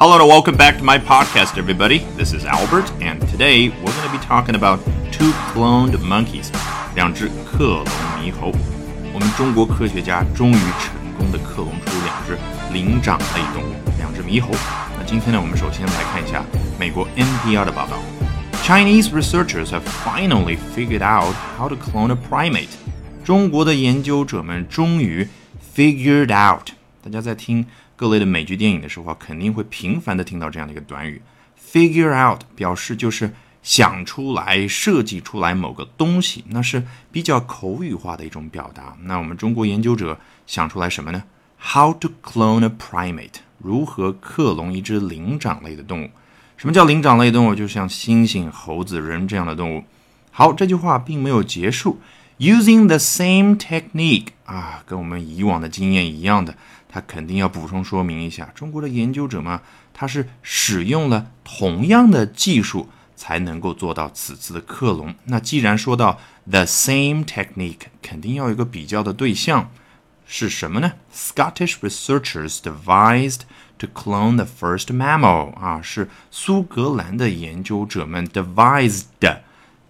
Hello and welcome back to my podcast, everybody. This is Albert, and today we're going to be talking about two cloned monkeys. 两只克隆猕猴。我们中国科学家终于成功的克隆出两只灵长类动物，两只猕猴。那今天呢，我们首先来看一下美国 NPR 的报道。Chinese researchers have finally figured out how to clone a primate. 中国的研究者们终于 figured out。大家在听 各类的美剧电影的时候，肯定会频繁的听到这样的一个短语，figure out 表示就是想出来、设计出来某个东西，那是比较口语化的一种表达。那我们中国研究者想出来什么呢？How to clone a primate？如何克隆一只灵长类的动物？什么叫灵长类动物？就像猩猩、猴子、人这样的动物。好，这句话并没有结束。Using the same technique 啊，跟我们以往的经验一样的。他肯定要补充说明一下，中国的研究者嘛，他是使用了同样的技术才能够做到此次的克隆。那既然说到 the same technique，肯定要有一个比较的对象是什么呢？Scottish researchers devised to clone the first mammal 啊，是苏格兰的研究者们 devised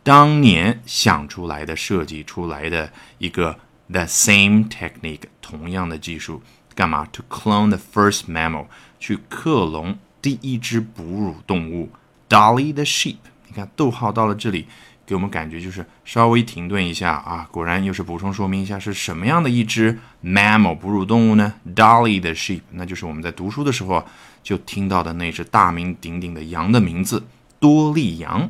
当年想出来的、设计出来的一个 the same technique 同样的技术。干嘛？To clone the first mammal，去克隆第一只哺乳动物 Dolly the sheep。你看逗号到了这里，给我们感觉就是稍微停顿一下啊。果然又是补充说明一下是什么样的一只 mammal 哺乳动物呢？Dolly the sheep，那就是我们在读书的时候就听到的那只大名鼎鼎的羊的名字多利羊。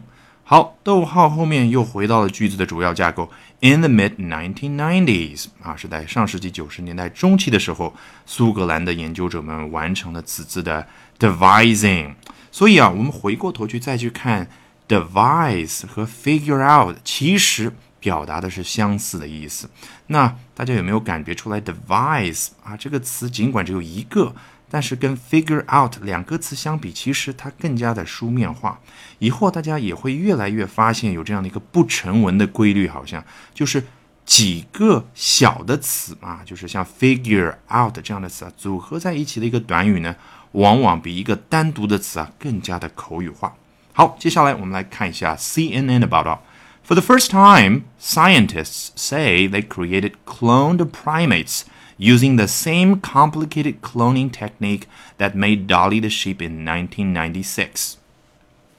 好，逗号后面又回到了句子的主要架构。In the mid 1990s，啊，是在上世纪九十年代中期的时候，苏格兰的研究者们完成了此次的 devising。所以啊，我们回过头去再去看 devise 和 figure out，其实表达的是相似的意思。那大家有没有感觉出来 devise 啊这个词尽管只有一个？但是跟 figure out 两个词相比，其实它更加的书面化。以后大家也会越来越发现有这样的一个不成文的规律，好像就是几个小的词啊，就是像 figure out 这样的词啊，组合在一起的一个短语呢，往往比一个单独的词啊更加的口语化。好，接下来我们来看一下 CNN 的报道。For the first time, scientists say they created cloned primates. Using the same complicated cloning technique that made Dolly the sheep in 1996.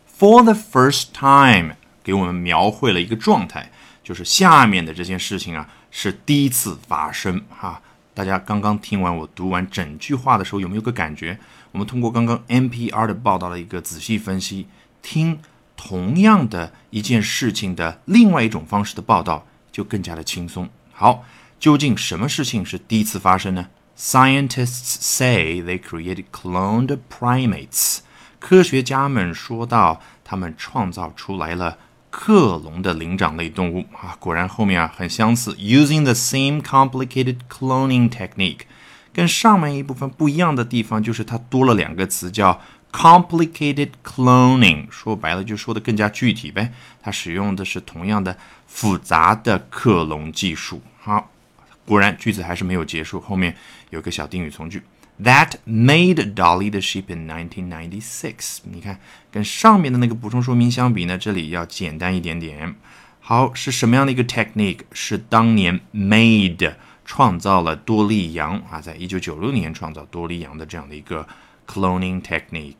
For the first time，给我们描绘了一个状态，就是下面的这件事情啊是第一次发生哈。大家刚刚听完我读完整句话的时候，有没有个感觉？我们通过刚刚 NPR 的报道的一个仔细分析，听同样的一件事情的另外一种方式的报道，就更加的轻松。好。究竟什么事情是第一次发生呢？Scientists say they created cloned primates。科学家们说到，他们创造出来了克隆的灵长类动物啊！果然后面啊很相似，using the same complicated cloning technique。跟上面一部分不一样的地方就是它多了两个词，叫 complicated cloning。说白了就说的更加具体呗，它使用的是同样的复杂的克隆技术。好。果然，句子还是没有结束，后面有个小定语从句，That made Dolly the sheep in 1996。你看，跟上面的那个补充说明相比呢，这里要简单一点点。好，是什么样的一个 technique？是当年 made 创造了多利羊啊，在一九九六年创造多利羊的这样的一个 cloning technique。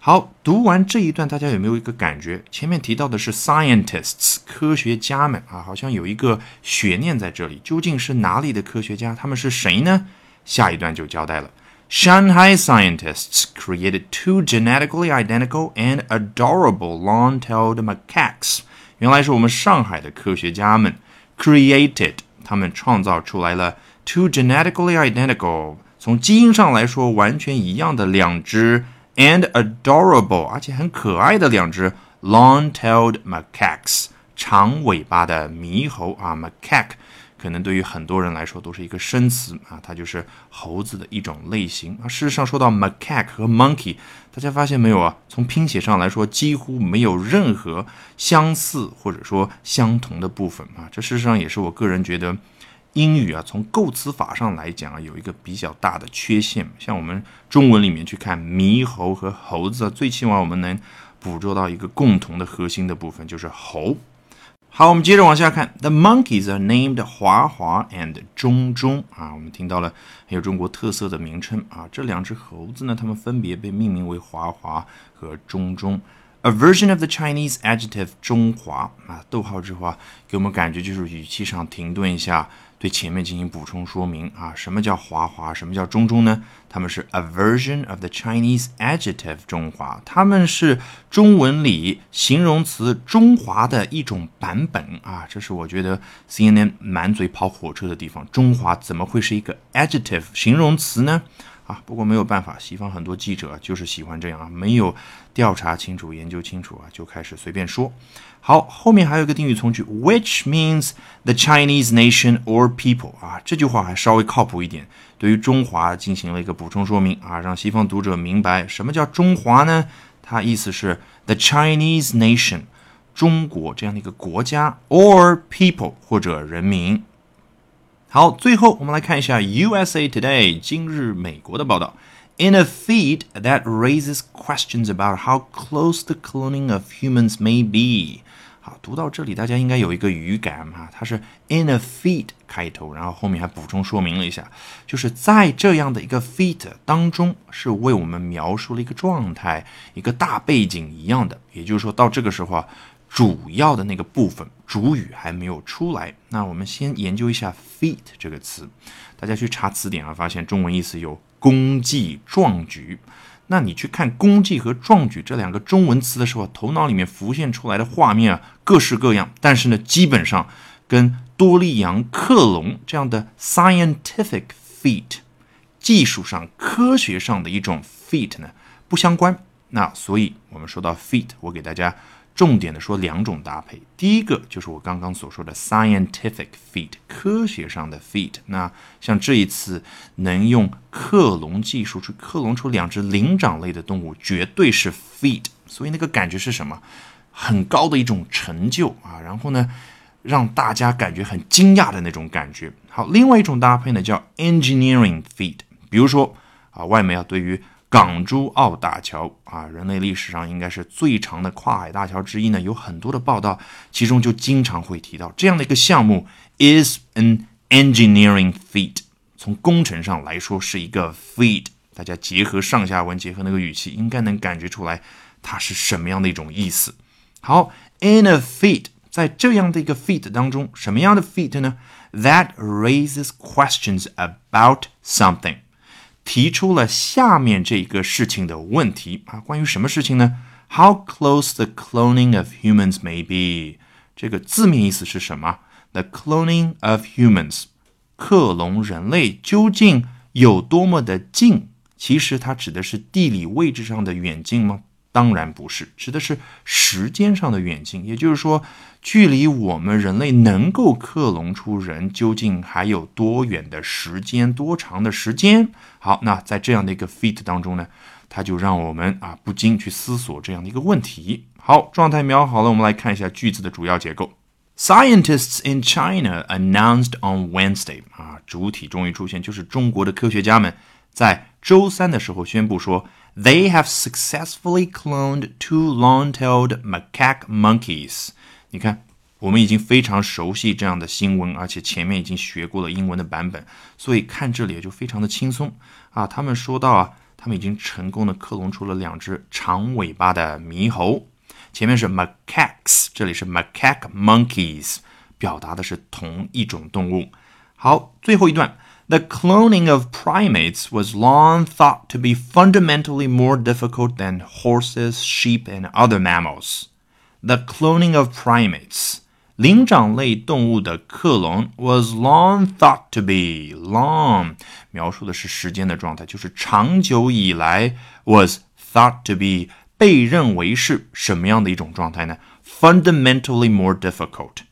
好，读完这一段，大家有没有一个感觉？前面提到的是 scientists 科学家们啊，好像有一个悬念在这里，究竟是哪里的科学家？他们是谁呢？下一段就交代了。Shanghai scientists created two genetically identical and adorable long-tailed macaques。原来是我们上海的科学家们 created，他们创造出来了 two genetically identical，从基因上来说完全一样的两只。And adorable，而且很可爱的两只 long-tailed macaques，长尾巴的猕猴啊，macaque 可能对于很多人来说都是一个生词啊，它就是猴子的一种类型啊。事实上，说到 macaque 和 monkey，大家发现没有啊？从拼写上来说，几乎没有任何相似或者说相同的部分啊。这事实上也是我个人觉得。英语啊，从构词法上来讲啊，有一个比较大的缺陷。像我们中文里面去看猕猴和猴子啊，最起码我们能捕捉到一个共同的核心的部分，就是猴。好，我们接着往下看。The monkeys are named 华华 and 中中啊，我们听到了很有中国特色的名称啊。这两只猴子呢，它们分别被命名为华华和中中。A version of the Chinese adjective 中华啊，逗号之后啊，给我们感觉就是语气上停顿一下，对前面进行补充说明啊。什么叫华华？什么叫中中呢？他们是 a version of the Chinese adjective 中华，他们是中文里形容词中华的一种版本啊。这是我觉得 CNN 满嘴跑火车的地方。中华怎么会是一个 adjective 形容词呢？啊，不过没有办法，西方很多记者就是喜欢这样啊，没有调查清楚、研究清楚啊，就开始随便说。好，后面还有一个定语从句，which means the Chinese nation or people 啊，这句话还稍微靠谱一点，对于中华进行了一个补充说明啊，让西方读者明白什么叫中华呢？它意思是 the Chinese nation，中国这样的一个国家，or people 或者人民。好，最后我们来看一下 USA Today 今日美国的报道。In a feat that raises questions about how close the cloning of humans may be。好，读到这里，大家应该有一个语感哈，它是 in a feat 开头，然后后面还补充说明了一下，就是在这样的一个 feat 当中，是为我们描述了一个状态，一个大背景一样的。也就是说到这个时候啊。主要的那个部分，主语还没有出来。那我们先研究一下 feat 这个词。大家去查词典啊，发现中文意思有功绩、壮举。那你去看功绩和壮举这两个中文词的时候，头脑里面浮现出来的画面啊，各式各样。但是呢，基本上跟多利扬克隆这样的 scientific feat 技术上、科学上的一种 feat 呢不相关。那所以我们说到 feat，我给大家。重点的说两种搭配，第一个就是我刚刚所说的 scientific feat，科学上的 feat。那像这一次能用克隆技术去克隆出两只灵长类的动物，绝对是 feat。所以那个感觉是什么？很高的一种成就啊！然后呢，让大家感觉很惊讶的那种感觉。好，另外一种搭配呢叫 engineering feat，比如说啊，外媒啊对于港珠澳大桥啊，人类历史上应该是最长的跨海大桥之一呢，有很多的报道，其中就经常会提到这样的一个项目 is an engineering feat，从工程上来说是一个 feat。大家结合上下文，结合那个语气，应该能感觉出来它是什么样的一种意思。好，in a feat，在这样的一个 feat 当中，什么样的 feat 呢？That raises questions about something。提出了下面这个事情的问题啊，关于什么事情呢？How close the cloning of humans may be？这个字面意思是什么？The cloning of humans，克隆人类究竟有多么的近？其实它指的是地理位置上的远近吗？当然不是，指的是时间上的远近。也就是说，距离我们人类能够克隆出人，究竟还有多远的时间，多长的时间？好，那在这样的一个 feat 当中呢，它就让我们啊不禁去思索这样的一个问题。好，状态描好了，我们来看一下句子的主要结构。Scientists in China announced on Wednesday，啊，主体终于出现，就是中国的科学家们在周三的时候宣布说。They have successfully cloned two long-tailed macaque monkeys。你看，我们已经非常熟悉这样的新闻，而且前面已经学过了英文的版本，所以看这里也就非常的轻松啊。他们说到啊，他们已经成功的克隆出了两只长尾巴的猕猴。前面是 macaques，这里是 macaque monkeys，表达的是同一种动物。好，最后一段。The cloning of primates was long thought to be fundamentally more difficult than horses, sheep, and other mammals. The cloning of primates, 灵长类动物的克隆 was long thought to be long 描述的是时间的状态，就是长久以来 was thought to be 被认为是什么样的一种状态呢？Fundamentally more difficult。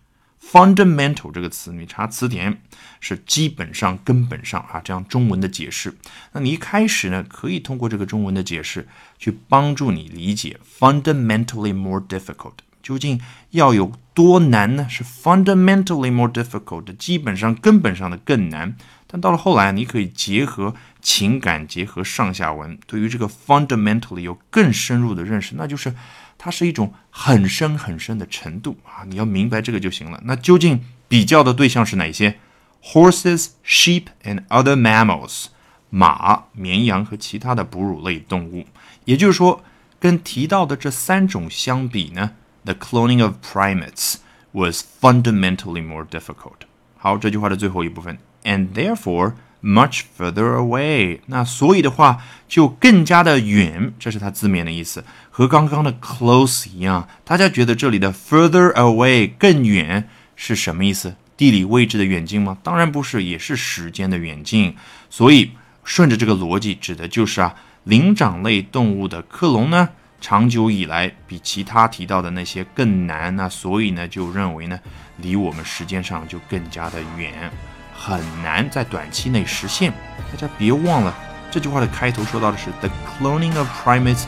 Fundamental 这个词，你查词典是基本上、根本上啊，这样中文的解释。那你一开始呢，可以通过这个中文的解释去帮助你理解 fundamentally more difficult 究竟要有多难呢？是 fundamentally more difficult，基本上根本上的更难。但到了后来，你可以结合情感，结合上下文，对于这个 fundamentally 有更深入的认识，那就是它是一种很深很深的程度啊！你要明白这个就行了。那究竟比较的对象是哪些？Horses, sheep, and other mammals，马、绵羊和其他的哺乳类动物。也就是说，跟提到的这三种相比呢，the cloning of primates was fundamentally more difficult。好，这句话的最后一部分。And therefore much further away。那所以的话就更加的远，这是它字面的意思，和刚刚的 close 一样。大家觉得这里的 further away 更远是什么意思？地理位置的远近吗？当然不是，也是时间的远近。所以顺着这个逻辑，指的就是啊，灵长类动物的克隆呢，长久以来比其他提到的那些更难。那所以呢，就认为呢，离我们时间上就更加的远。很难在短期内实现。大家别忘了，这句话的开头说到的是 “the cloning of primates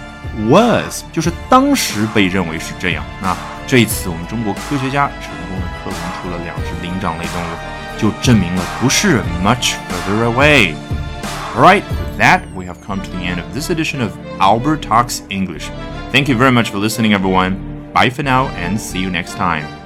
was”，就是当时被认为是这样。那这一次，我们中国科学家成功的克隆出了两只灵长类动物，就证明了不是 much further away。Alright, with that, we have come to the end of this edition of Albert Talks English. Thank you very much for listening, everyone. Bye for now, and see you next time.